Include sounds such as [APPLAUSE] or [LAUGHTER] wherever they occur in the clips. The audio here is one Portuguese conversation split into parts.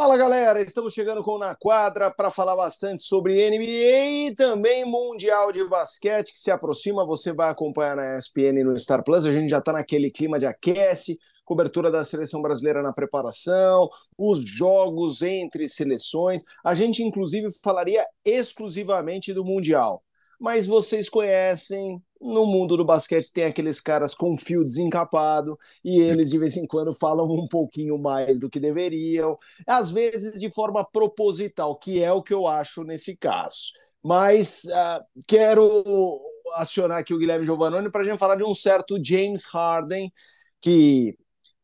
Fala galera, estamos chegando com Na Quadra para falar bastante sobre NBA e também Mundial de Basquete que se aproxima. Você vai acompanhar na ESPN no Star Plus. A gente já está naquele clima de aquece, cobertura da seleção brasileira na preparação, os jogos entre seleções. A gente, inclusive, falaria exclusivamente do Mundial. Mas vocês conhecem no mundo do basquete tem aqueles caras com fio desencapado e eles de vez em quando falam um pouquinho mais do que deveriam, às vezes de forma proposital, que é o que eu acho nesse caso. Mas uh, quero acionar aqui o Guilherme Giovannoni para a gente falar de um certo James Harden que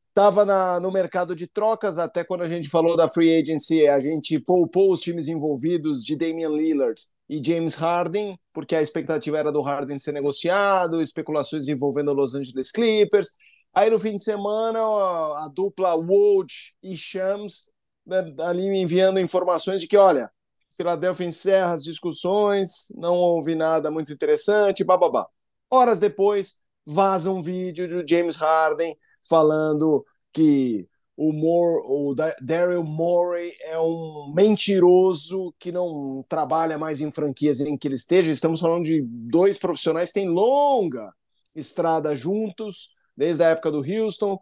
estava no mercado de trocas até quando a gente falou da free agency, a gente poupou os times envolvidos de Damian Lillard e James Harden, porque a expectativa era do Harden ser negociado, especulações envolvendo Los Angeles Clippers. Aí no fim de semana, a dupla Woj e Shams né, ali me enviando informações de que, olha, Philadelphia encerra as discussões, não houve nada muito interessante, bababá. Horas depois, vaza um vídeo do James Harden falando que o, More, o Daryl Morey é um mentiroso que não trabalha mais em franquias em que ele esteja. Estamos falando de dois profissionais que têm longa estrada juntos, desde a época do Houston.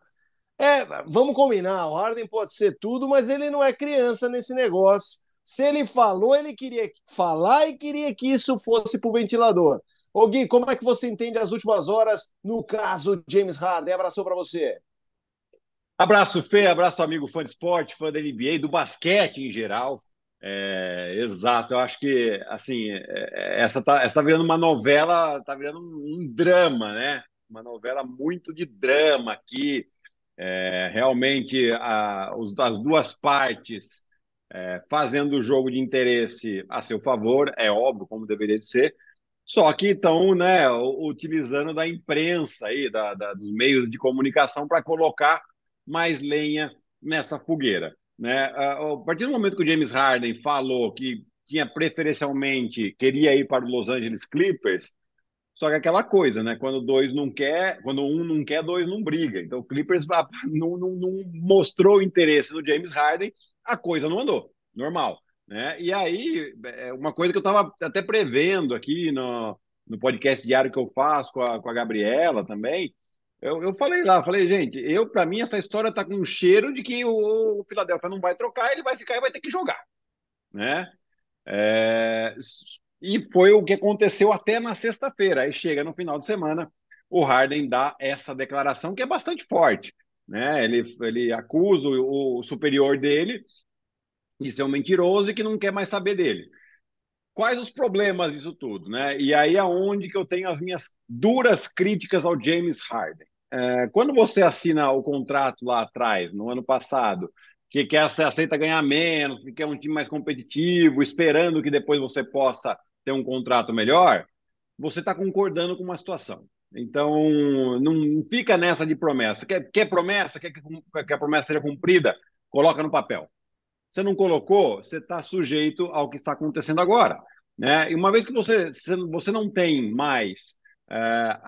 É, vamos combinar, o Harden pode ser tudo, mas ele não é criança nesse negócio. Se ele falou, ele queria falar e queria que isso fosse para o ventilador. Ô Gui, como é que você entende as últimas horas no caso James Harden? Abraço para você. Abraço, Fê, abraço, amigo fã de esporte, fã da NBA, do basquete em geral. É, exato, eu acho que assim é, essa tá, essa tá virando uma novela, tá virando um, um drama, né? Uma novela muito de drama aqui. É, realmente a, os, as duas partes é, fazendo o jogo de interesse a seu favor, é óbvio, como deveria ser, só que estão né, utilizando da imprensa aí, da, da dos meios de comunicação para colocar mais lenha nessa fogueira. Né? A partir do momento que o James Harden falou que tinha preferencialmente queria ir para os Los Angeles Clippers, só que aquela coisa, né? Quando dois não quer, quando um não quer, dois não briga. Então o Clippers [LAUGHS] não, não, não mostrou interesse no James Harden, a coisa não andou, normal. Né? E aí, é uma coisa que eu estava até prevendo aqui no, no podcast diário que eu faço com a, com a Gabriela também, eu, eu falei lá, falei, gente, eu para mim essa história tá com um cheiro de que o, o Philadelphia não vai trocar, ele vai ficar e vai ter que jogar, né? É, e foi o que aconteceu até na sexta-feira. Aí chega no final de semana, o Harden dá essa declaração que é bastante forte, né? Ele, ele acusa o, o superior dele de ser um mentiroso e que não quer mais saber dele quais os problemas disso tudo, né? E aí aonde que eu tenho as minhas duras críticas ao James Harden. É, quando você assina o contrato lá atrás, no ano passado, que quer você aceita ganhar menos, que quer um time mais competitivo, esperando que depois você possa ter um contrato melhor, você está concordando com uma situação. Então, não fica nessa de promessa. Quer, quer promessa? Quer que, que a promessa seja cumprida? Coloca no papel. Você não colocou, você está sujeito ao que está acontecendo agora. Né? E uma vez que você, você não tem mais é,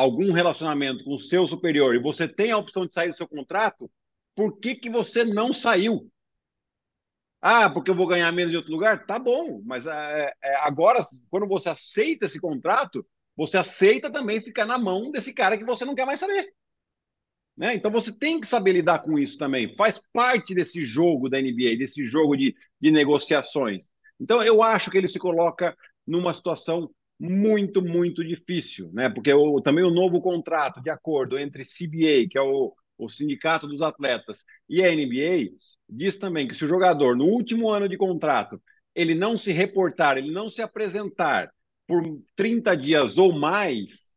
algum relacionamento com o seu superior e você tem a opção de sair do seu contrato, por que, que você não saiu? Ah, porque eu vou ganhar menos de outro lugar? Tá bom, mas é, é, agora, quando você aceita esse contrato, você aceita também ficar na mão desse cara que você não quer mais saber. Né? Então você tem que saber lidar com isso também. Faz parte desse jogo da NBA, desse jogo de, de negociações. Então eu acho que ele se coloca numa situação muito, muito difícil, né? Porque o, também o novo contrato de acordo entre CBA, que é o, o Sindicato dos Atletas, e a NBA, diz também que se o jogador, no último ano de contrato, ele não se reportar, ele não se apresentar por 30 dias ou mais,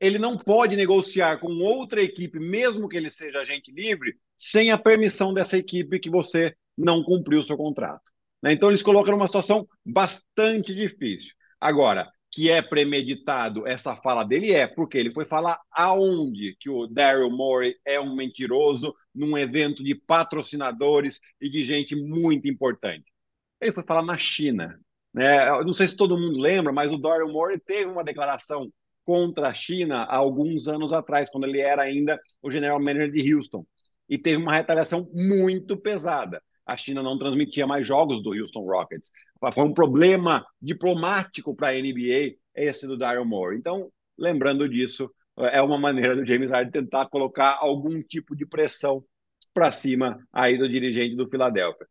ele não pode negociar com outra equipe, mesmo que ele seja agente livre, sem a permissão dessa equipe que você não cumpriu o seu contrato. Né? Então, eles colocam numa situação bastante difícil. Agora, que é premeditado essa fala dele é porque ele foi falar aonde que o Daryl Morey é um mentiroso num evento de patrocinadores e de gente muito importante. Ele foi falar na China. Né? Eu não sei se todo mundo lembra, mas o Daryl Morey teve uma declaração contra a China há alguns anos atrás, quando ele era ainda o general manager de Houston. E teve uma retaliação muito pesada. a China não transmitia mais jogos do Houston Rockets. Foi um problema diplomático para a NBA esse do Daryl Moore. Então, lembrando disso, é uma maneira do James Harden tentar colocar algum tipo de pressão para cima aí do dirigente do Philadelphia.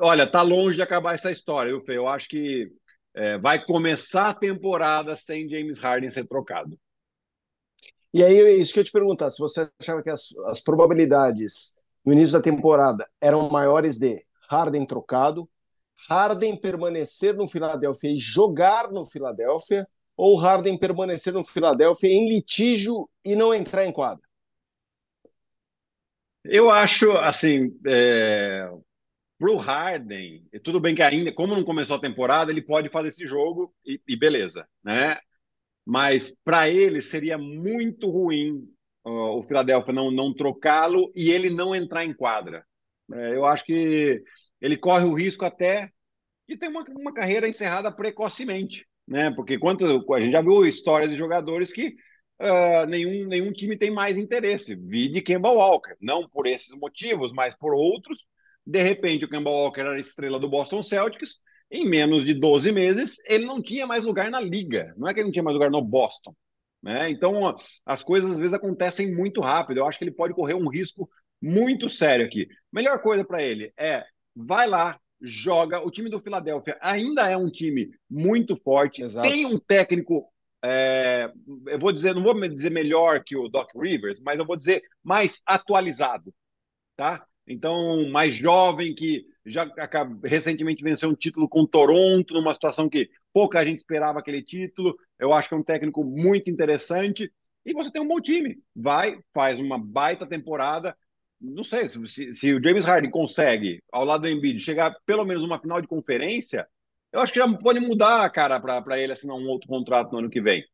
Olha, tá longe de acabar essa história, viu, Fê? Eu acho que é, vai começar a temporada sem James Harden ser trocado. E aí, isso que eu te perguntar, se você achava que as, as probabilidades no início da temporada eram maiores de Harden trocado, Harden permanecer no Philadelphia e jogar no Philadelphia, ou Harden permanecer no Philadelphia em litígio e não entrar em quadra? Eu acho, assim, é, pro Harden, tudo bem que ainda, como não começou a temporada, ele pode fazer esse jogo e, e beleza, né? Mas para ele seria muito ruim uh, o Philadelphia não, não trocá-lo e ele não entrar em quadra. É, eu acho que ele corre o risco até de ter uma, uma carreira encerrada precocemente, né? Porque quanto a gente já viu histórias de jogadores que uh, nenhum, nenhum time tem mais interesse. Vi de Kemba Walker, não por esses motivos, mas por outros. De repente, o Kemba Walker era estrela do Boston Celtics. Em menos de 12 meses, ele não tinha mais lugar na liga. Não é que ele não tinha mais lugar no Boston. Né? Então, as coisas às vezes acontecem muito rápido. Eu acho que ele pode correr um risco muito sério aqui. Melhor coisa para ele é vai lá, joga. O time do Philadelphia ainda é um time muito forte, Exato. tem um técnico. É, eu vou dizer, não vou dizer melhor que o Doc Rivers, mas eu vou dizer mais atualizado, tá? Então, mais jovem que já recentemente venceu um título com Toronto, numa situação que pouca gente esperava aquele título. Eu acho que é um técnico muito interessante. E você tem um bom time. Vai, faz uma baita temporada. Não sei, se, se o James Harden consegue, ao lado do Embiid, chegar pelo menos uma final de conferência, eu acho que já pode mudar, cara, para ele assinar um outro contrato no ano que vem.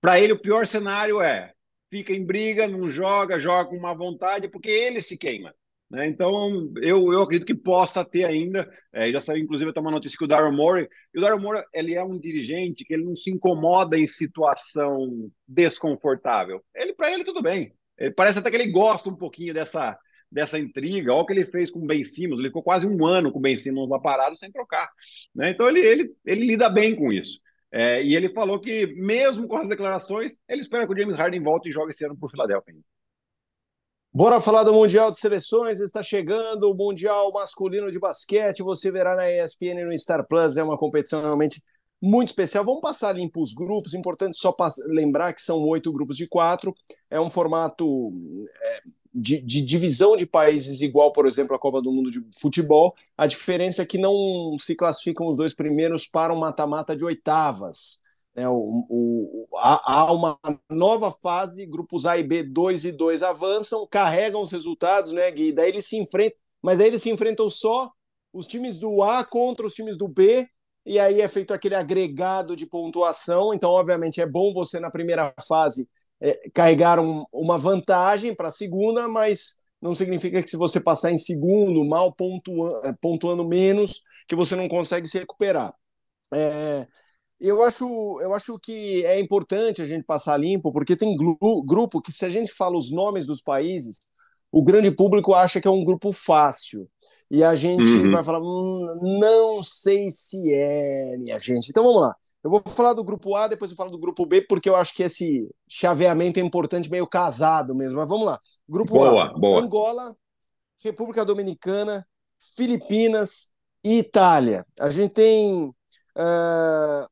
Para ele, o pior cenário é fica em briga, não joga, joga com má vontade, porque ele se queima. Né? Então, eu, eu acredito que possa ter ainda. É, já saiu, inclusive, até uma notícia que o Daryl Morey. E o Daryl Morey ele é um dirigente que ele não se incomoda em situação desconfortável. Ele, para ele, tudo bem. Ele, parece até que ele gosta um pouquinho dessa, dessa intriga. Olha o que ele fez com o Ben Simmons. Ele ficou quase um ano com o Ben Simmons lá parado sem trocar. Né? Então, ele, ele, ele lida bem com isso. É, e ele falou que, mesmo com as declarações, ele espera que o James Harden volte e jogue esse ano por Filadélfia. Bora falar do Mundial de Seleções, está chegando o Mundial Masculino de Basquete, você verá na ESPN no Star Plus, é uma competição realmente muito especial. Vamos passar limpo os grupos, importante só lembrar que são oito grupos de quatro, é um formato é, de, de, divisão de países igual, por exemplo, a Copa do Mundo de Futebol, a diferença é que não se classificam os dois primeiros para um mata-mata de oitavas. É, o, o, há, há, uma nova fase, grupos A e B, 2 e 2 avançam, carregam os resultados, né, Gui? Daí eles se enfrentam, mas aí eles se enfrentam só os times do A contra os times do B, e aí é feito aquele agregado de pontuação. Então, obviamente, é bom você na primeira fase é, carregar um, uma vantagem para a segunda, mas não significa que se você passar em segundo, mal pontuando, pontuando menos, que você não consegue se recuperar. É, eu acho, eu acho que é importante a gente passar limpo, porque tem grupo que, se a gente fala os nomes dos países, o grande público acha que é um grupo fácil. E a gente uhum. vai falar, hum, não sei se é, minha gente. Então vamos lá. Eu vou falar do grupo A, depois eu falo do grupo B, porque eu acho que esse chaveamento é importante, meio casado mesmo. Mas vamos lá. Grupo boa, A: boa. Angola, República Dominicana, Filipinas e Itália. A gente tem. Uh,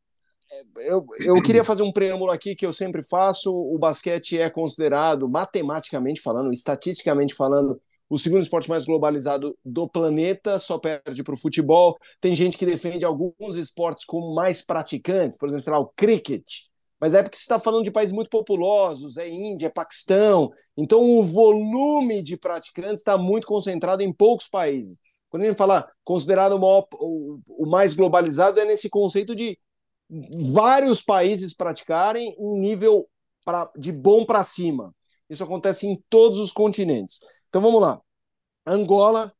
eu, eu queria fazer um preâmbulo aqui que eu sempre faço. O basquete é considerado, matematicamente falando, estatisticamente falando, o segundo esporte mais globalizado do planeta, só perde para o futebol. Tem gente que defende alguns esportes com mais praticantes, por exemplo, sei lá, o cricket. Mas é porque você está falando de países muito populosos, é Índia, é Paquistão. Então o volume de praticantes está muito concentrado em poucos países. Quando a gente fala considerado o, maior, o, o mais globalizado, é nesse conceito de vários países praticarem em nível pra, de bom para cima. Isso acontece em todos os continentes. Então vamos lá. Angola,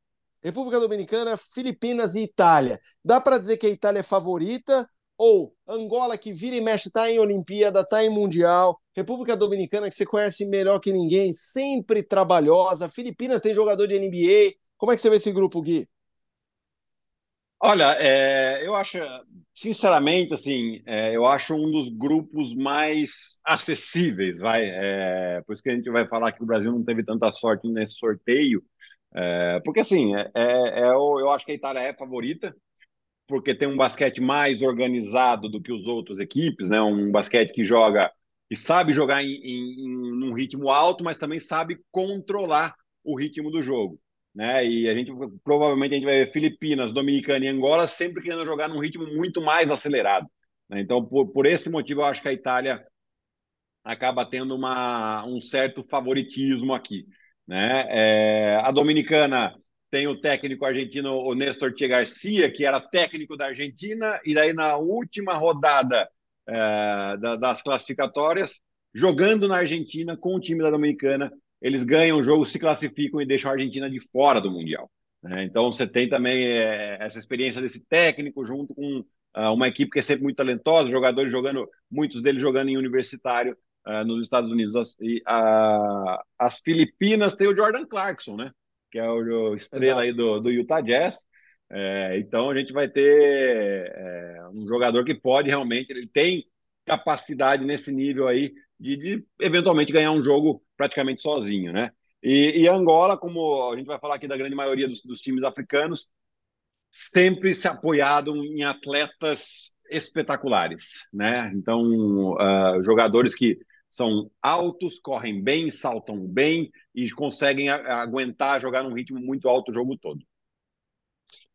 República Dominicana, Filipinas e Itália. Dá para dizer que a Itália é favorita ou Angola que vira e mexe está em Olimpíada, está em Mundial, República Dominicana que você conhece melhor que ninguém, sempre trabalhosa, Filipinas tem jogador de NBA, Como é que você vê esse grupo, Gui? Olha, é, eu acho, sinceramente, assim, é, eu acho um dos grupos mais acessíveis, vai. É, por isso que a gente vai falar que o Brasil não teve tanta sorte nesse sorteio, é, porque assim, é, é, é eu acho que a Itália é favorita, porque tem um basquete mais organizado do que os outros equipes, né? Um basquete que joga e sabe jogar em, em, em um ritmo alto, mas também sabe controlar o ritmo do jogo né? E a gente provavelmente a gente vai ver Filipinas, Dominicana e Angola sempre querendo jogar num ritmo muito mais acelerado. Né? Então, por, por esse motivo, eu acho que a Itália acaba tendo uma, um certo favoritismo aqui. Né? É, a Dominicana tem o técnico argentino, o Néstor Che Garcia, que era técnico da Argentina, e daí na última rodada é, da, das classificatórias, jogando na Argentina com o time da Dominicana, eles ganham o jogo, se classificam e deixam a Argentina de fora do Mundial. Né? Então você tem também é, essa experiência desse técnico junto com uh, uma equipe que é sempre muito talentosa, jogadores jogando, muitos deles jogando em universitário uh, nos Estados Unidos. E uh, as Filipinas tem o Jordan Clarkson, né? Que é o, o estrela Exato. aí do, do Utah Jazz. É, então a gente vai ter é, um jogador que pode realmente, ele tem capacidade nesse nível aí de, de eventualmente ganhar um jogo praticamente sozinho, né? E, e, Angola, como a gente vai falar aqui da grande maioria dos, dos times africanos, sempre se apoiado em atletas espetaculares, né? Então, uh, jogadores que são altos, correm bem, saltam bem e conseguem aguentar jogar num ritmo muito alto o jogo todo.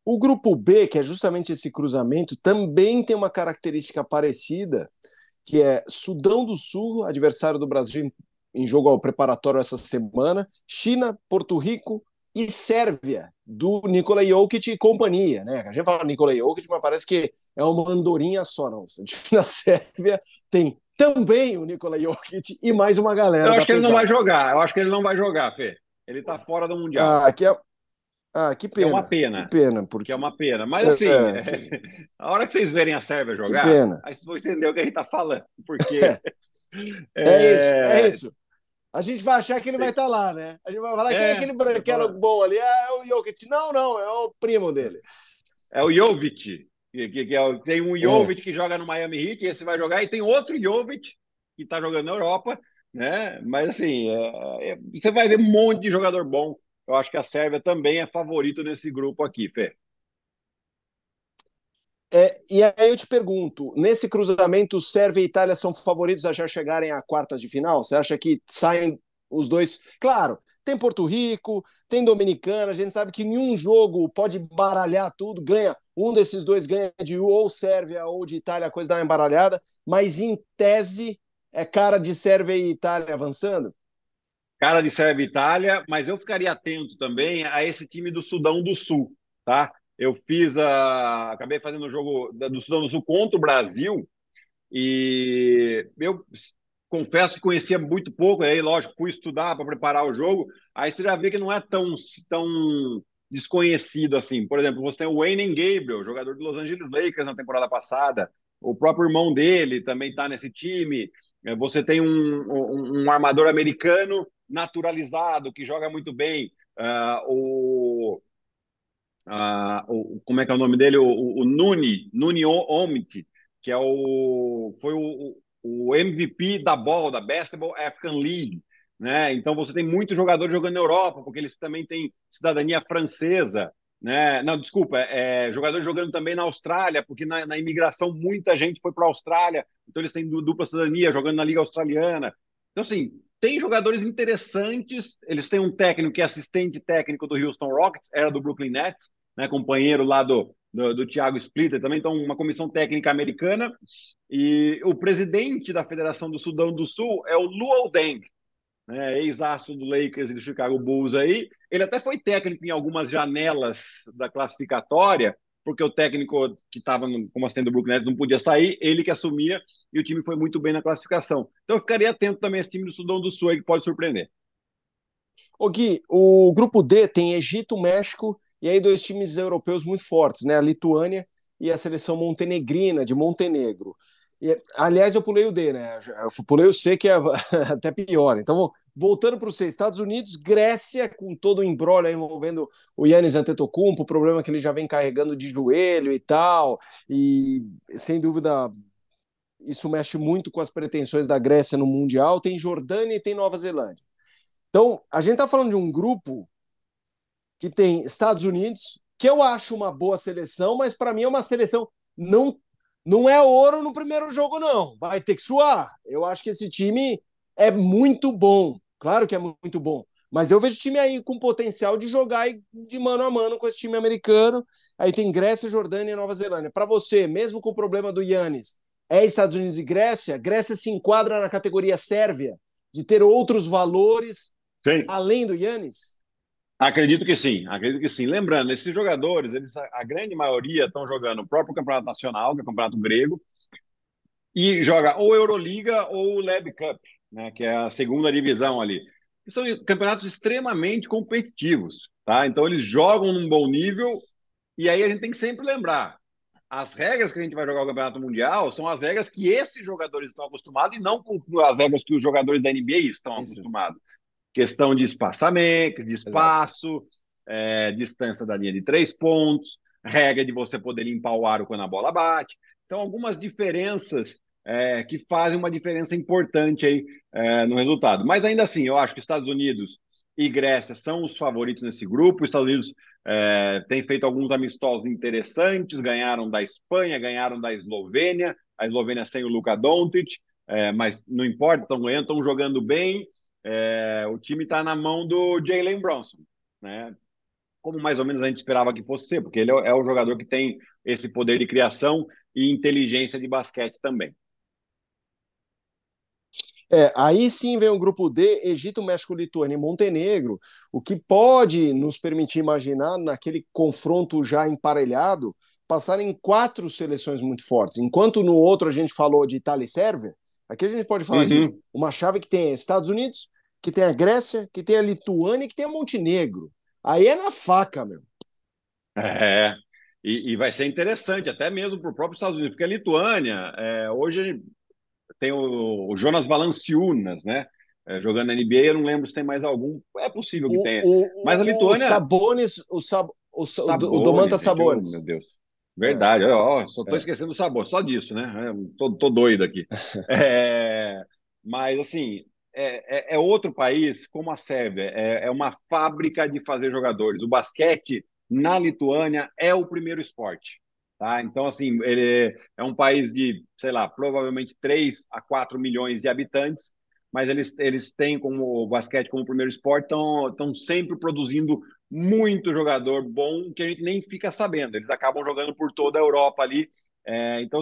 O grupo B, que é justamente esse cruzamento, também tem uma característica parecida, que é Sudão do Sul, adversário do Brasil em jogo ao preparatório essa semana, China, Porto Rico e Sérvia, do Nikola Jokic e companhia. Né? A gente fala Nikola Jokic, mas parece que é uma andorinha só. Não. Na [LAUGHS] Sérvia tem também o Nikola Jokic e mais uma galera. Eu acho que ele não vai jogar. Eu acho que ele não vai jogar, Fê. Ele tá fora do Mundial. Ah, que é, ah, que pena. É uma pena. Que pena. Porque... Que é uma pena. Mas assim, é, é... [LAUGHS] a hora que vocês verem a Sérvia jogar, aí vocês vão entender o que a gente tá falando. Porque. é, [LAUGHS] é isso, é isso. A gente vai achar que ele vai estar tá lá, né? A gente vai falar, quem é, é aquele branquelo bom ali? Ah, é o Jokic. Não, não, é o primo dele. É o Jovic. Que, que, que é, tem um Jovic é. que joga no Miami Heat, esse vai jogar, e tem outro Jovic que está jogando na Europa, né? Mas assim, é, é, você vai ver um monte de jogador bom. Eu acho que a Sérvia também é favorito nesse grupo aqui, Fê. É, e aí eu te pergunto, nesse cruzamento, Sérvia e Itália são favoritos a já chegarem a quartas de final? Você acha que saem os dois? Claro, tem Porto Rico, tem Dominicana, a gente sabe que em um jogo pode baralhar tudo, ganha, um desses dois ganha de ou Sérvia ou de Itália, coisa dá uma embaralhada, mas em tese é cara de Sérvia e Itália avançando? Cara de Sérvia e Itália, mas eu ficaria atento também a esse time do Sudão do Sul, tá? eu fiz a. Acabei fazendo o jogo do Sudão do Sul contra o Brasil e eu confesso que conhecia muito pouco, aí, lógico, fui estudar para preparar o jogo. Aí você já vê que não é tão, tão desconhecido assim. Por exemplo, você tem o Wayne Gabriel, jogador do Los Angeles Lakers na temporada passada. O próprio irmão dele também está nesse time. É, você tem um, um, um, armador americano naturalizado que joga muito bem. Uh, o o, como é que é o nome dele? O, o, o Nuni, Nuni Omit, que é o, foi o, o MVP da bola, da Basketball African League. Né? Então você tem muitos jogadores jogando na Europa, porque eles também têm cidadania francesa. Né? Não, desculpa, é, jogadores jogando também na Austrália, porque na, na imigração muita gente foi para a Austrália, então eles têm dupla cidadania, jogando na Liga Australiana. Então, assim, tem jogadores interessantes, eles têm um técnico que é assistente técnico do Houston Rockets, era do Brooklyn Nets, né, companheiro lá do, do, do Thiago Splitter também, então uma comissão técnica americana. E o presidente da Federação do Sudão do Sul é o Luol Deng, né, ex-astro do Lakers e do Chicago Bulls aí. Ele até foi técnico em algumas janelas da classificatória, porque o técnico que estava como assistente do Brooklyn Nets não podia sair, ele que assumia, e o time foi muito bem na classificação. Então eu ficaria atento também a esse time do Sudão do Sul aí, que pode surpreender. O Gui, o grupo D tem Egito, México e aí dois times europeus muito fortes, né? A Lituânia e a seleção montenegrina de Montenegro. E, aliás, eu pulei o D, né? Eu pulei o C, que é [LAUGHS] até pior. Então voltando para os Estados Unidos, Grécia, com todo o embrolho envolvendo o Yannis Antetokounmpo, o problema que ele já vem carregando de joelho e tal, e sem dúvida isso mexe muito com as pretensões da Grécia no Mundial. Tem Jordânia e tem Nova Zelândia. Então, a gente está falando de um grupo que tem Estados Unidos, que eu acho uma boa seleção, mas para mim é uma seleção não não é ouro no primeiro jogo não, vai ter que suar. Eu acho que esse time é muito bom, claro que é muito bom, mas eu vejo o time aí com potencial de jogar de mano a mano com esse time americano. Aí tem Grécia, Jordânia e Nova Zelândia. Para você, mesmo com o problema do Yannis, é Estados Unidos e Grécia? Grécia se enquadra na categoria Sérvia, de ter outros valores sim. além do Yannis? Acredito que sim, acredito que sim. Lembrando, esses jogadores, eles, a grande maioria estão jogando o próprio Campeonato Nacional, que é o Campeonato Grego, e joga ou Euroliga ou Lab Cup, né, que é a segunda divisão ali. são campeonatos extremamente competitivos, tá? Então eles jogam num bom nível e aí a gente tem que sempre lembrar, as regras que a gente vai jogar o Campeonato Mundial são as regras que esses jogadores estão acostumados e não as regras que os jogadores da NBA estão acostumados. Questão de espaçamento, de espaço, é, distância da linha de três pontos, regra de você poder limpar o aro quando a bola bate. Então, algumas diferenças é, que fazem uma diferença importante aí é, no resultado. Mas ainda assim, eu acho que Estados Unidos e Grécia são os favoritos nesse grupo. Os Estados Unidos é, tem feito alguns amistosos interessantes, ganharam da Espanha, ganharam da Eslovênia, a Eslovênia sem o Luka Doncic, é, mas não importa, estão ganhando, estão jogando bem. É, o time está na mão do Jalen Bronson, né? Como mais ou menos a gente esperava que fosse ser, porque ele é, é o jogador que tem esse poder de criação e inteligência de basquete também. É, aí sim vem o grupo D, Egito, México, Lituânia e Montenegro, o que pode nos permitir imaginar, naquele confronto já emparelhado, passarem quatro seleções muito fortes. Enquanto no outro a gente falou de Itália e Sérvia, aqui a gente pode falar uhum. de uma chave que tem Estados Unidos, que tem a Grécia, que tem a Lituânia e que tem a Montenegro. Aí é na faca, meu. É, e, e vai ser interessante, até mesmo para o próprio Estados Unidos, porque a Lituânia, é, hoje tem o, o Jonas Valanciunas, né? É, jogando na NBA, eu não lembro se tem mais algum. É possível que o, tenha. O, Mas a Lituânia. O Sabonis, o, Sab, o, Sabonis, o Domantas Sabonis. meu Deus. Verdade, é. ó, só estou é. esquecendo o sabor, só disso, né? É, tô, tô doido aqui. [LAUGHS] é, mas, assim, é, é, é, outro país, como a Sérvia, é, é uma fábrica de fazer jogadores. O basquete na Lituânia é o primeiro esporte. Tá? Então, assim, ele é um país de, sei lá, provavelmente 3 a 4 milhões de habitantes, mas eles, eles têm como o basquete como primeiro esporte, estão sempre produzindo muito jogador bom que a gente nem fica sabendo. Eles acabam jogando por toda a Europa ali. É, então,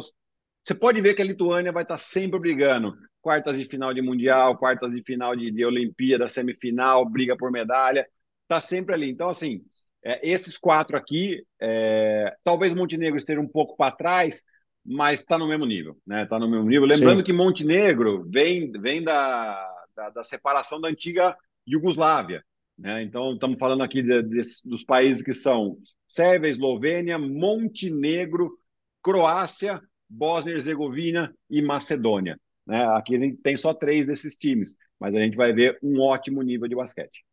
você pode ver que a Lituânia vai estar sempre brigando. Quartas de final de Mundial, quartas de final de, de Olimpíada, semifinal, briga por medalha. Está sempre ali. Então, assim, é, esses quatro aqui, é, talvez Montenegro esteja um pouco para trás, mas está no mesmo nível, né? Está no mesmo nível. Lembrando Sim. que Montenegro vem, vem da, da, da, separação da antiga Iugoslávia, né? Então estamos falando aqui de, de, dos países que são Sérvia, Eslovênia, Montenegro, Croácia, Bósnia e Herzegovina e Macedônia. Né? Aqui a gente tem só três desses times, mas a gente vai ver um ótimo nível de basquete.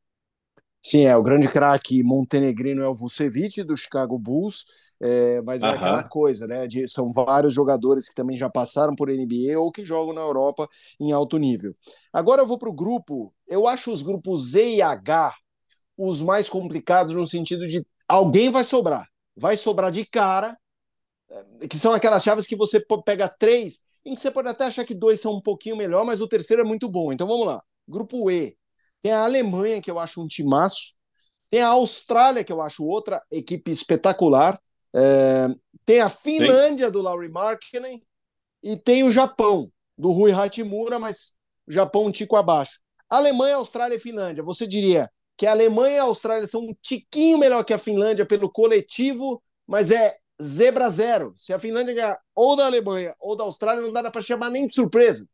Sim, é o grande craque montenegrino é o Vucevic do Chicago Bulls, é, mas é aquela coisa, né? De, são vários jogadores que também já passaram por NBA ou que jogam na Europa em alto nível. Agora eu vou para o grupo. Eu acho os grupos Z e H os mais complicados no sentido de alguém vai sobrar, vai sobrar de cara, é, que são aquelas chaves que você pega três, em que você pode até achar que dois são um pouquinho melhor, mas o terceiro é muito bom. Então vamos lá. Grupo E, tem a Alemanha, que eu acho um timaço. Tem a Austrália, que eu acho outra equipe espetacular. É... Tem a Finlândia, Sim. do Laurie Markkinen. E tem o Japão, do Rui Hachimura, mas o Japão um tico abaixo. Alemanha, Austrália e Finlândia. Você diria que a Alemanha e a Austrália são um tiquinho melhor que a Finlândia pelo coletivo, mas é zebra zero. Se a Finlândia ganhar ou da Alemanha ou da Austrália, não dá para chamar nem de surpresa.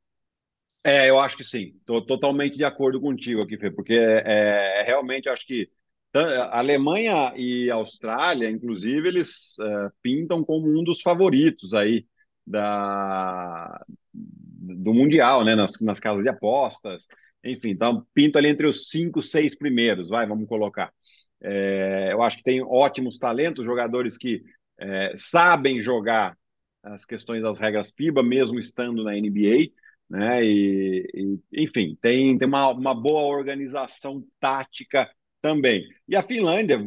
É, eu acho que sim. Estou totalmente de acordo contigo aqui, Fê, porque é, é realmente acho que a Alemanha e Austrália, inclusive, eles é, pintam como um dos favoritos aí da, do Mundial, né? Nas, nas casas de apostas. enfim, então pinto ali entre os cinco, seis primeiros, vai, vamos colocar. É, eu acho que tem ótimos talentos, jogadores que é, sabem jogar as questões das regras FIBA, mesmo estando na NBA, né? E, e enfim, tem, tem uma, uma boa organização tática também. E a Finlândia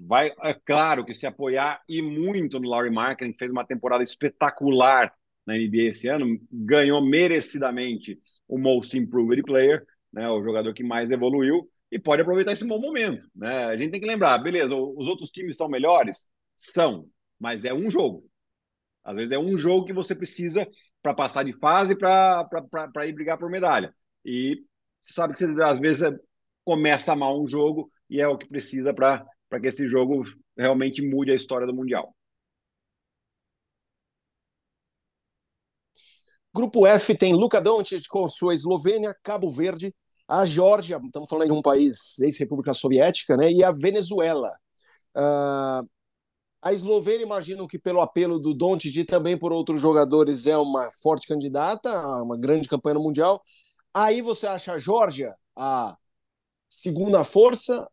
vai, é claro, que se apoiar e muito no Laurie Markkinen, fez uma temporada espetacular na NBA esse ano, ganhou merecidamente o Most Improved Player, né, o jogador que mais evoluiu, e pode aproveitar esse bom momento. Né? A gente tem que lembrar, beleza, os outros times são melhores? São, mas é um jogo. Às vezes é um jogo que você precisa para passar de fase para ir brigar por medalha. E você sabe que você, às vezes começa mal um jogo e é o que precisa para que esse jogo realmente mude a história do Mundial. Grupo F tem Luka Doncic com sua Eslovênia, Cabo Verde, a Geórgia, estamos falando de um país ex-república soviética, né, e a Venezuela. Uh, a Eslovênia, imagino que pelo apelo do Doncic e também por outros jogadores, é uma forte candidata, uma grande campanha no Mundial. Aí você acha a Geórgia a segunda força?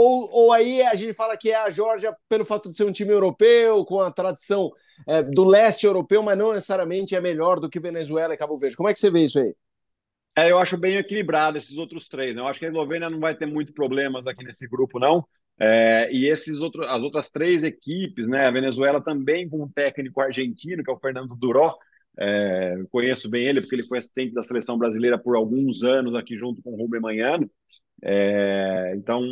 Ou, ou aí a gente fala que é a Geórgia pelo fato de ser um time europeu, com a tradição é, do leste europeu, mas não necessariamente é melhor do que Venezuela e Cabo Verde. Como é que você vê isso aí? É, eu acho bem equilibrado esses outros três. Né? Eu acho que a Eslovênia não vai ter muito problemas aqui nesse grupo, não. É, e esses outros, as outras três equipes, né? A Venezuela também com um técnico argentino, que é o Fernando Duró. É, conheço bem ele, porque ele foi assistente da seleção brasileira por alguns anos aqui junto com o Rubem Manhano. É, então,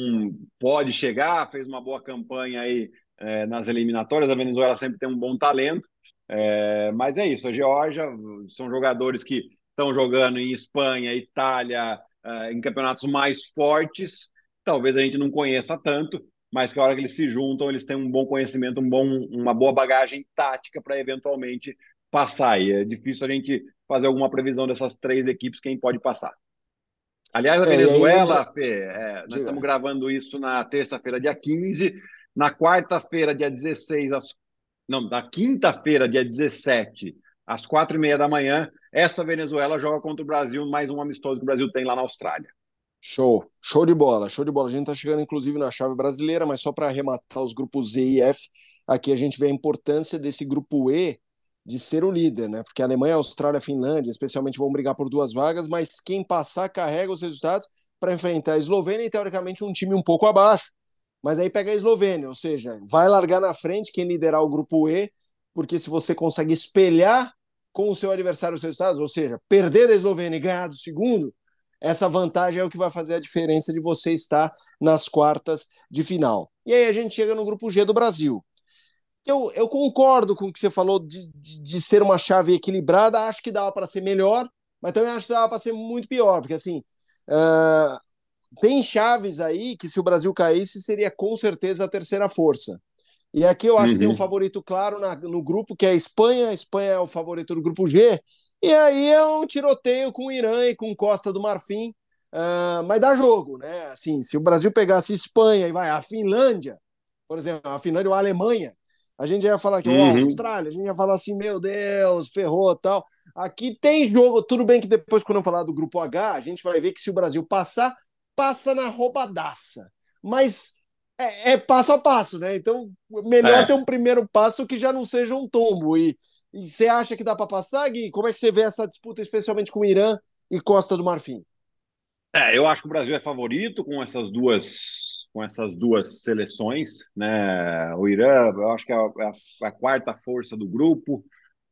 pode chegar, fez uma boa campanha aí é, nas eliminatórias. A Venezuela sempre tem um bom talento, é, mas é isso. A Geórgia são jogadores que estão jogando em Espanha, Itália, é, em campeonatos mais fortes. Talvez a gente não conheça tanto, mas que a hora que eles se juntam, eles têm um bom conhecimento, um bom, uma boa bagagem tática para eventualmente passar. E é difícil a gente fazer alguma previsão dessas três equipes, quem pode passar. Aliás, a é, Venezuela, aí, Fê, é, nós estamos gravando isso na terça-feira, dia 15. Na quarta-feira, dia 16, às... não, na quinta-feira, dia 17, às quatro e meia da manhã, essa Venezuela joga contra o Brasil, mais um amistoso que o Brasil tem lá na Austrália. Show, show de bola, show de bola. A gente está chegando inclusive na chave brasileira, mas só para arrematar os grupos E e F, aqui a gente vê a importância desse grupo E de ser o líder, né? Porque a Alemanha, Austrália, Finlândia, especialmente, vão brigar por duas vagas, mas quem passar carrega os resultados para enfrentar a Eslovênia e, teoricamente, um time um pouco abaixo. Mas aí pega a Eslovênia, ou seja, vai largar na frente quem liderar o grupo E, porque se você consegue espelhar com o seu adversário os resultados, ou seja, perder da Eslovênia e ganhar do segundo, essa vantagem é o que vai fazer a diferença de você estar nas quartas de final. E aí a gente chega no grupo G do Brasil. Eu, eu concordo com o que você falou de, de, de ser uma chave equilibrada, acho que dava para ser melhor, mas também acho que dava para ser muito pior, porque assim, uh, tem chaves aí que se o Brasil caísse seria com certeza a terceira força. E aqui eu acho uhum. que tem um uhum. favorito claro na, no grupo, que é a Espanha. A Espanha é o favorito do grupo G. E aí é um tiroteio com o Irã e com Costa do Marfim. Uh, mas dá jogo, né? Assim, se o Brasil pegasse Espanha e vai a Finlândia, por exemplo, a Finlândia ou a Alemanha, a gente ia falar que uhum. a Austrália, a gente ia falar assim, meu Deus, ferrou tal. Aqui tem jogo, tudo bem que depois, quando eu falar do grupo H, a gente vai ver que se o Brasil passar, passa na roubadaça. Mas é, é passo a passo, né? Então, melhor é. ter um primeiro passo que já não seja um tombo. E, e você acha que dá para passar, Gui? Como é que você vê essa disputa, especialmente com o Irã e Costa do Marfim? É, eu acho que o Brasil é favorito com essas duas com essas duas seleções, né? O Irã, eu acho que é a, é a quarta força do grupo,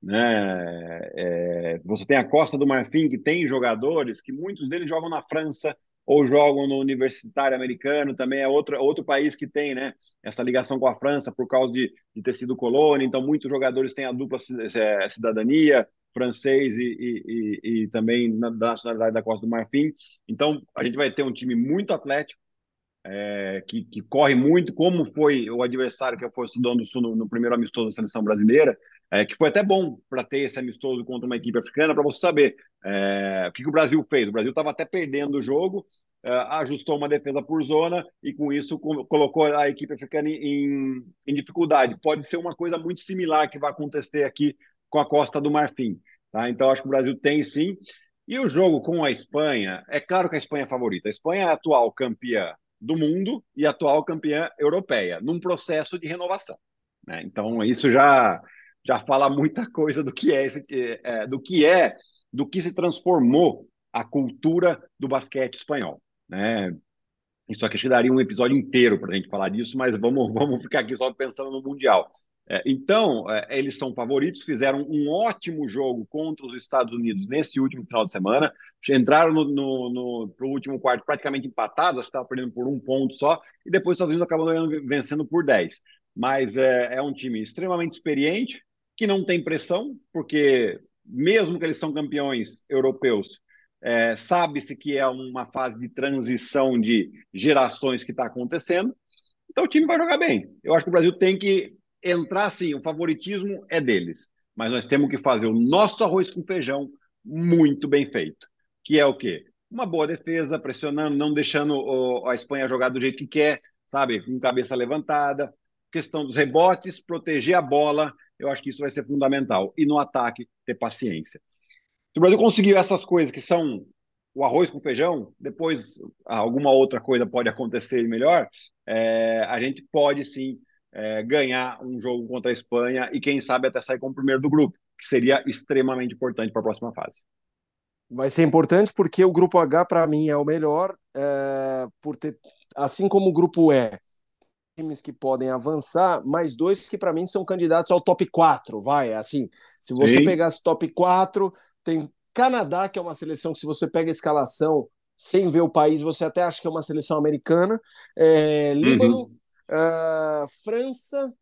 né? É, você tem a Costa do Marfim que tem jogadores que muitos deles jogam na França ou jogam no Universitário Americano, também é outro, outro país que tem, né? Essa ligação com a França por causa de, de ter sido colônia, então muitos jogadores têm a dupla é, cidadania, francês e, e, e, e também da nacionalidade da Costa do Marfim. Então, a gente vai ter um time muito atlético, é, que, que, corre muito, como foi o adversário que foi o Sudão do Sul no, no primeiro amistoso da seleção brasileira, é, que foi até bom para ter esse amistoso contra uma equipe africana, para você saber é, o que, que, o Brasil fez. O Brasil estava até perdendo o jogo, é, ajustou uma defesa por zona e com isso colocou a equipe africana em, em, dificuldade. Pode ser uma coisa muito similar que vai acontecer aqui com a Costa do Marfim. Tá? Então, acho que o Brasil tem sim. E o jogo com a Espanha, é claro que a Espanha é favorita. A Espanha é a atual campeã do mundo e atual campeã europeia, num processo de renovação. Né? Então, isso já, já fala muita coisa do que é, esse, é, do que é, do que se transformou a cultura do basquete espanhol. Né? Isso aqui daria um episódio inteiro para a gente falar disso, mas vamos, [LAUGHS] vamos ficar aqui só pensando no Mundial. É, então, é, eles são favoritos, fizeram um ótimo jogo contra os Estados Unidos nesse último final de semana, entraram no, no, no último quarto praticamente empatados, estava perdendo por um ponto só, e depois os Estados Unidos acabam vencendo por 10. Mas é, é um time extremamente experiente, que não tem pressão, porque mesmo que eles são campeões europeus, é, sabe-se que é uma fase de transição de gerações que está acontecendo, então o time vai jogar bem. Eu acho que o Brasil tem que entrar sim, o favoritismo é deles. Mas nós temos que fazer o nosso arroz com feijão muito bem feito. Que é o quê? Uma boa defesa, pressionando, não deixando a Espanha jogar do jeito que quer, sabe? Com cabeça levantada. Questão dos rebotes, proteger a bola. Eu acho que isso vai ser fundamental. E no ataque, ter paciência. Se o Brasil conseguir essas coisas que são o arroz com feijão, depois alguma outra coisa pode acontecer melhor, é, a gente pode sim é, ganhar um jogo contra a Espanha e, quem sabe, até sair como primeiro do grupo, que seria extremamente importante para a próxima fase. Vai ser importante porque o grupo H, para mim, é o melhor, é, por ter, assim como o grupo E, times que podem avançar, mais dois que, para mim, são candidatos ao top 4. Vai, assim, se você Sim. pegasse top 4, tem Canadá, que é uma seleção que, se você pega a escalação sem ver o país, você até acha que é uma seleção americana. É, Líbano, uhum uh, França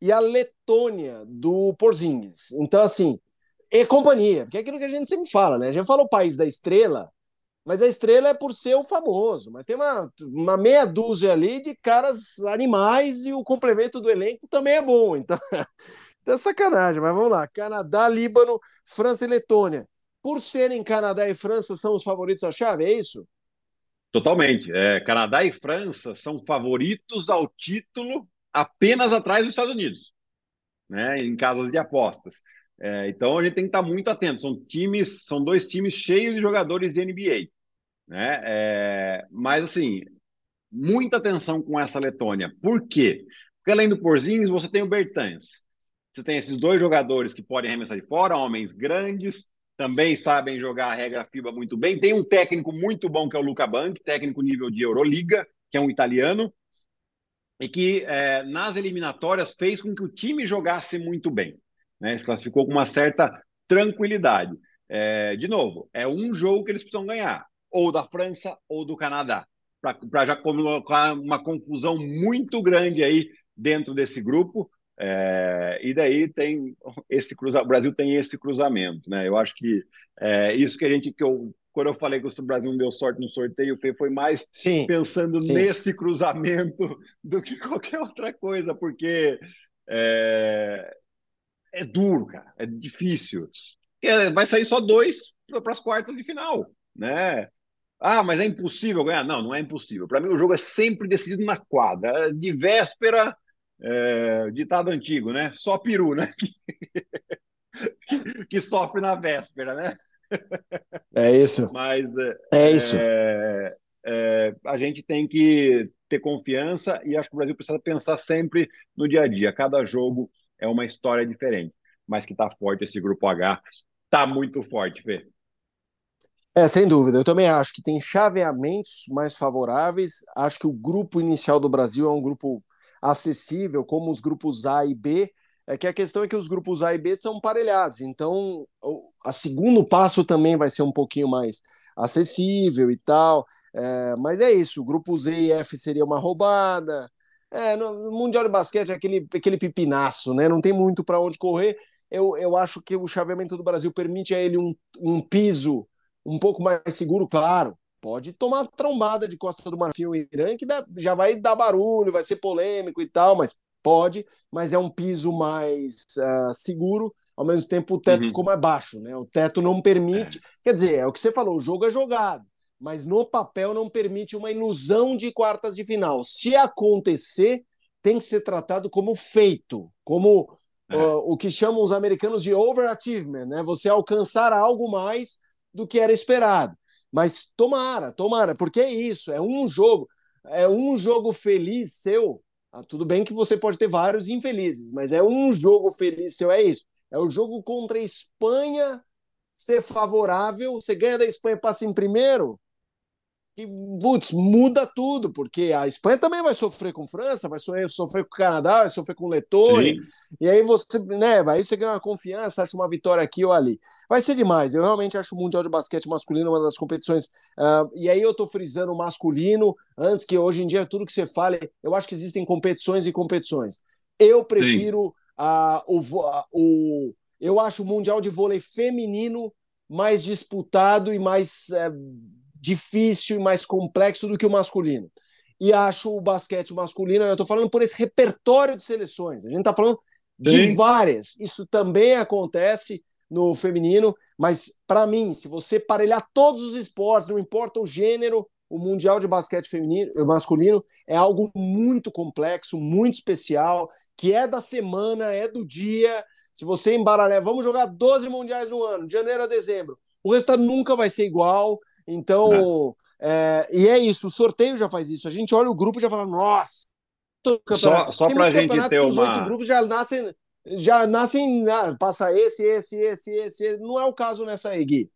e a Letônia do Porzingis. Então, assim, e companhia, porque é aquilo que a gente sempre fala, né? A gente fala o país da estrela, mas a estrela é por ser o famoso, mas tem uma, uma meia dúzia ali de caras animais e o complemento do elenco também é bom. Então, [LAUGHS] é sacanagem, mas vamos lá. Canadá, Líbano, França e Letônia. Por serem Canadá e França, são os favoritos à chave, é isso? Totalmente. É, Canadá e França são favoritos ao título apenas atrás dos Estados Unidos, né, em casas de apostas. É, então a gente tem que estar muito atento. São times, são dois times cheios de jogadores de NBA, né? É, mas assim, muita atenção com essa Letônia. Por quê? Porque além do Porzingis, você tem o Bertans. Você tem esses dois jogadores que podem arremessar de fora, homens grandes, também sabem jogar a regra FIBA muito bem. Tem um técnico muito bom que é o Luca Bank, técnico nível de Euroliga, que é um italiano, e que é, nas eliminatórias fez com que o time jogasse muito bem. Né? Se classificou com uma certa tranquilidade. É, de novo, é um jogo que eles precisam ganhar, ou da França ou do Canadá, para já colocar uma confusão muito grande aí dentro desse grupo. É, e daí tem esse cruzamento, o Brasil tem esse cruzamento, né? Eu acho que é, isso que a gente que eu quando eu falei que o Brasil não deu sorte no sorteio, foi mais sim, pensando sim. nesse cruzamento [LAUGHS] do que qualquer outra coisa, porque é, é duro, cara, é difícil. É, vai sair só dois para as quartas de final, né? Ah, mas é impossível ganhar? Não, não é impossível. Para mim, o jogo é sempre decidido na quadra. De véspera, é, ditado antigo, né? Só peru, né? que, [LAUGHS] que sofre na véspera, né? É isso. Mas é, é isso. É, é, a gente tem que ter confiança e acho que o Brasil precisa pensar sempre no dia a dia. Cada jogo é uma história diferente, mas que está forte esse grupo H. Está muito forte, Fê. É, sem dúvida. Eu também acho que tem chaveamentos mais favoráveis. Acho que o grupo inicial do Brasil é um grupo acessível, como os grupos A e B, é que a questão é que os grupos A e B são parelhados, então o segundo passo também vai ser um pouquinho mais acessível e tal, é, mas é isso, o grupo Z e F seria uma roubada, é, no, Mundial de Basquete é aquele, aquele pipinaço, né? não tem muito para onde correr, eu, eu acho que o chaveamento do Brasil permite a ele um, um piso um pouco mais seguro, claro, pode tomar trombada de Costa do Marfim ou Irã, que dá, já vai dar barulho, vai ser polêmico e tal, mas pode, mas é um piso mais uh, seguro, ao mesmo tempo o teto uhum. ficou mais baixo, né? O teto não permite, é. quer dizer, é o que você falou, o jogo é jogado, mas no papel não permite uma ilusão de quartas de final. Se acontecer, tem que ser tratado como feito, como é. uh, o que chamam os americanos de overachievement, né? Você alcançar algo mais do que era esperado. Mas tomara, tomara, porque é isso, é um jogo, é um jogo feliz seu. Ah, tudo bem que você pode ter vários infelizes, mas é um jogo feliz seu, é isso. É o jogo contra a Espanha ser favorável, você ganha da Espanha, passa em primeiro, que putz, muda tudo, porque a Espanha também vai sofrer com França, vai sofrer com o Canadá, vai sofrer com Letônia, e aí você, né, aí você ganha uma confiança, acha uma vitória aqui ou ali. Vai ser demais. Eu realmente acho o Mundial de Basquete masculino uma das competições, uh, e aí eu tô frisando o masculino, antes que hoje em dia tudo que você fale, eu acho que existem competições e competições. Eu prefiro uh, o, uh, o eu acho o Mundial de Vôlei feminino mais disputado e mais eh, difícil e mais complexo do que o masculino. E acho o basquete masculino, eu estou falando por esse repertório de seleções, a gente está falando de Sim. várias. Isso também acontece no feminino, mas para mim, se você parelhar todos os esportes, não importa o gênero, o Mundial de Basquete feminino, masculino é algo muito complexo, muito especial, que é da semana, é do dia. Se você embaralhar, vamos jogar 12 mundiais no ano, de janeiro a dezembro. O resultado nunca vai ser igual. Então, é, e é isso, o sorteio já faz isso. A gente olha o grupo e já fala, nossa, só, só para a gente ter os uma. oito grupos já nascem, já nascem, ah, passa esse, esse, esse, esse. Não é o caso nessa aí, Gui.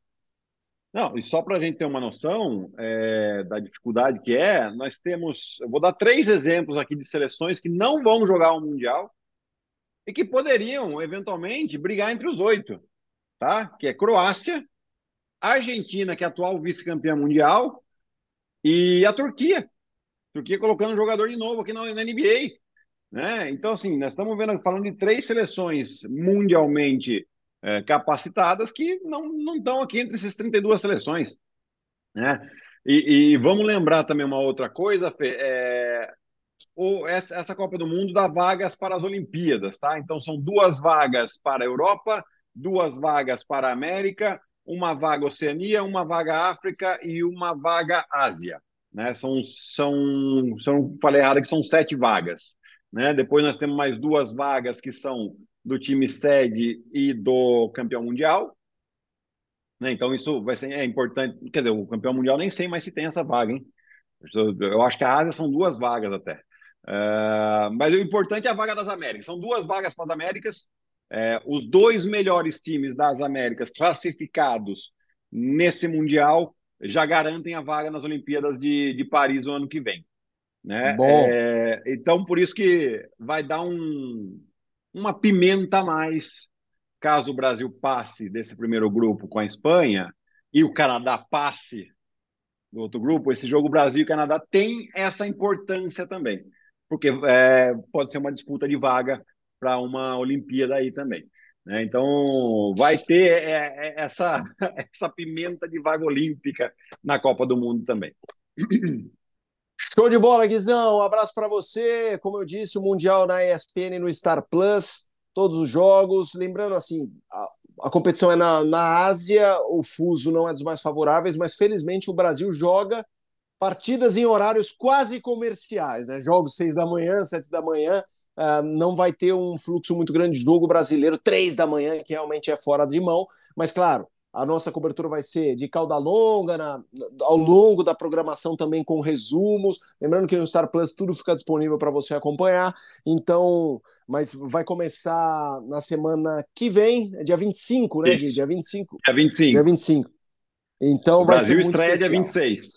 Não, e só para a gente ter uma noção é, da dificuldade que é, nós temos. Eu vou dar três exemplos aqui de seleções que não vão jogar o Mundial e que poderiam, eventualmente, brigar entre os oito. Tá? Que é Croácia, Argentina, que é atual vice-campeã mundial, e a Turquia. Turquia colocando um jogador de novo aqui na, na NBA. Né? Então, assim, nós estamos vendo, falando de três seleções mundialmente é, capacitadas que não, não estão aqui entre essas 32 seleções. Né? E, e, vamos lembrar também uma outra coisa, Fê, é, o, essa, essa Copa do Mundo dá vagas para as Olimpíadas, tá? Então são duas vagas para a Europa, duas vagas para a América, uma vaga Oceania, uma vaga África e uma vaga Ásia. Né? São, são, são, falei errado que são sete vagas. Né? Depois nós temos mais duas vagas que são do time sede e do campeão mundial. Né? Então isso vai ser é importante. Quer dizer, o campeão mundial nem sei mais se tem essa vaga, hein? Eu acho que a Ásia são duas vagas até. Uh, mas o importante é a vaga das Américas. São duas vagas para as Américas é, os dois melhores times das Américas classificados nesse Mundial já garantem a vaga nas Olimpíadas de, de Paris no ano que vem. Né? É, então, por isso que vai dar um, uma pimenta a mais caso o Brasil passe desse primeiro grupo com a Espanha e o Canadá passe do outro grupo, esse jogo Brasil e Canadá tem essa importância também, porque é, pode ser uma disputa de vaga para uma Olimpíada aí também. Né? Então, vai ter é, é, essa, [LAUGHS] essa pimenta de vaga olímpica na Copa do Mundo também. Show de bola, Guizão. Um abraço para você. Como eu disse, o Mundial na ESPN no Star Plus, todos os jogos. Lembrando, assim, a, a competição é na, na Ásia, o fuso não é dos mais favoráveis, mas felizmente o Brasil joga partidas em horários quase comerciais, né? Jogos seis da manhã, sete da manhã uh, não vai ter um fluxo muito grande de jogo brasileiro, três da manhã, que realmente é fora de mão. Mas, claro, a nossa cobertura vai ser de cauda longa, na, ao longo da programação também com resumos. Lembrando que no Star Plus tudo fica disponível para você acompanhar. Então, mas vai começar na semana que vem, é dia 25, né, Gui? Dia 25. Dia 25. Dia 25. Então, o Brasil estreia especial. dia 26.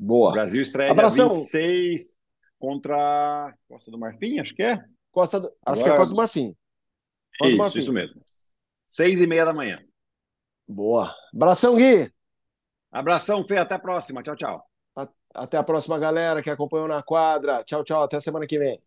Boa. O Brasil estreia Abração. dia 26 contra Costa do Marfim, acho que é. Costa do... Acho Agora... que é Costa do Marfim. Costa isso, do Marfim. isso mesmo. Seis e meia da manhã. Boa. Abração, Gui. Abração, Fê. Até a próxima. Tchau, tchau. Até a próxima, galera que acompanhou na quadra. Tchau, tchau. Até semana que vem.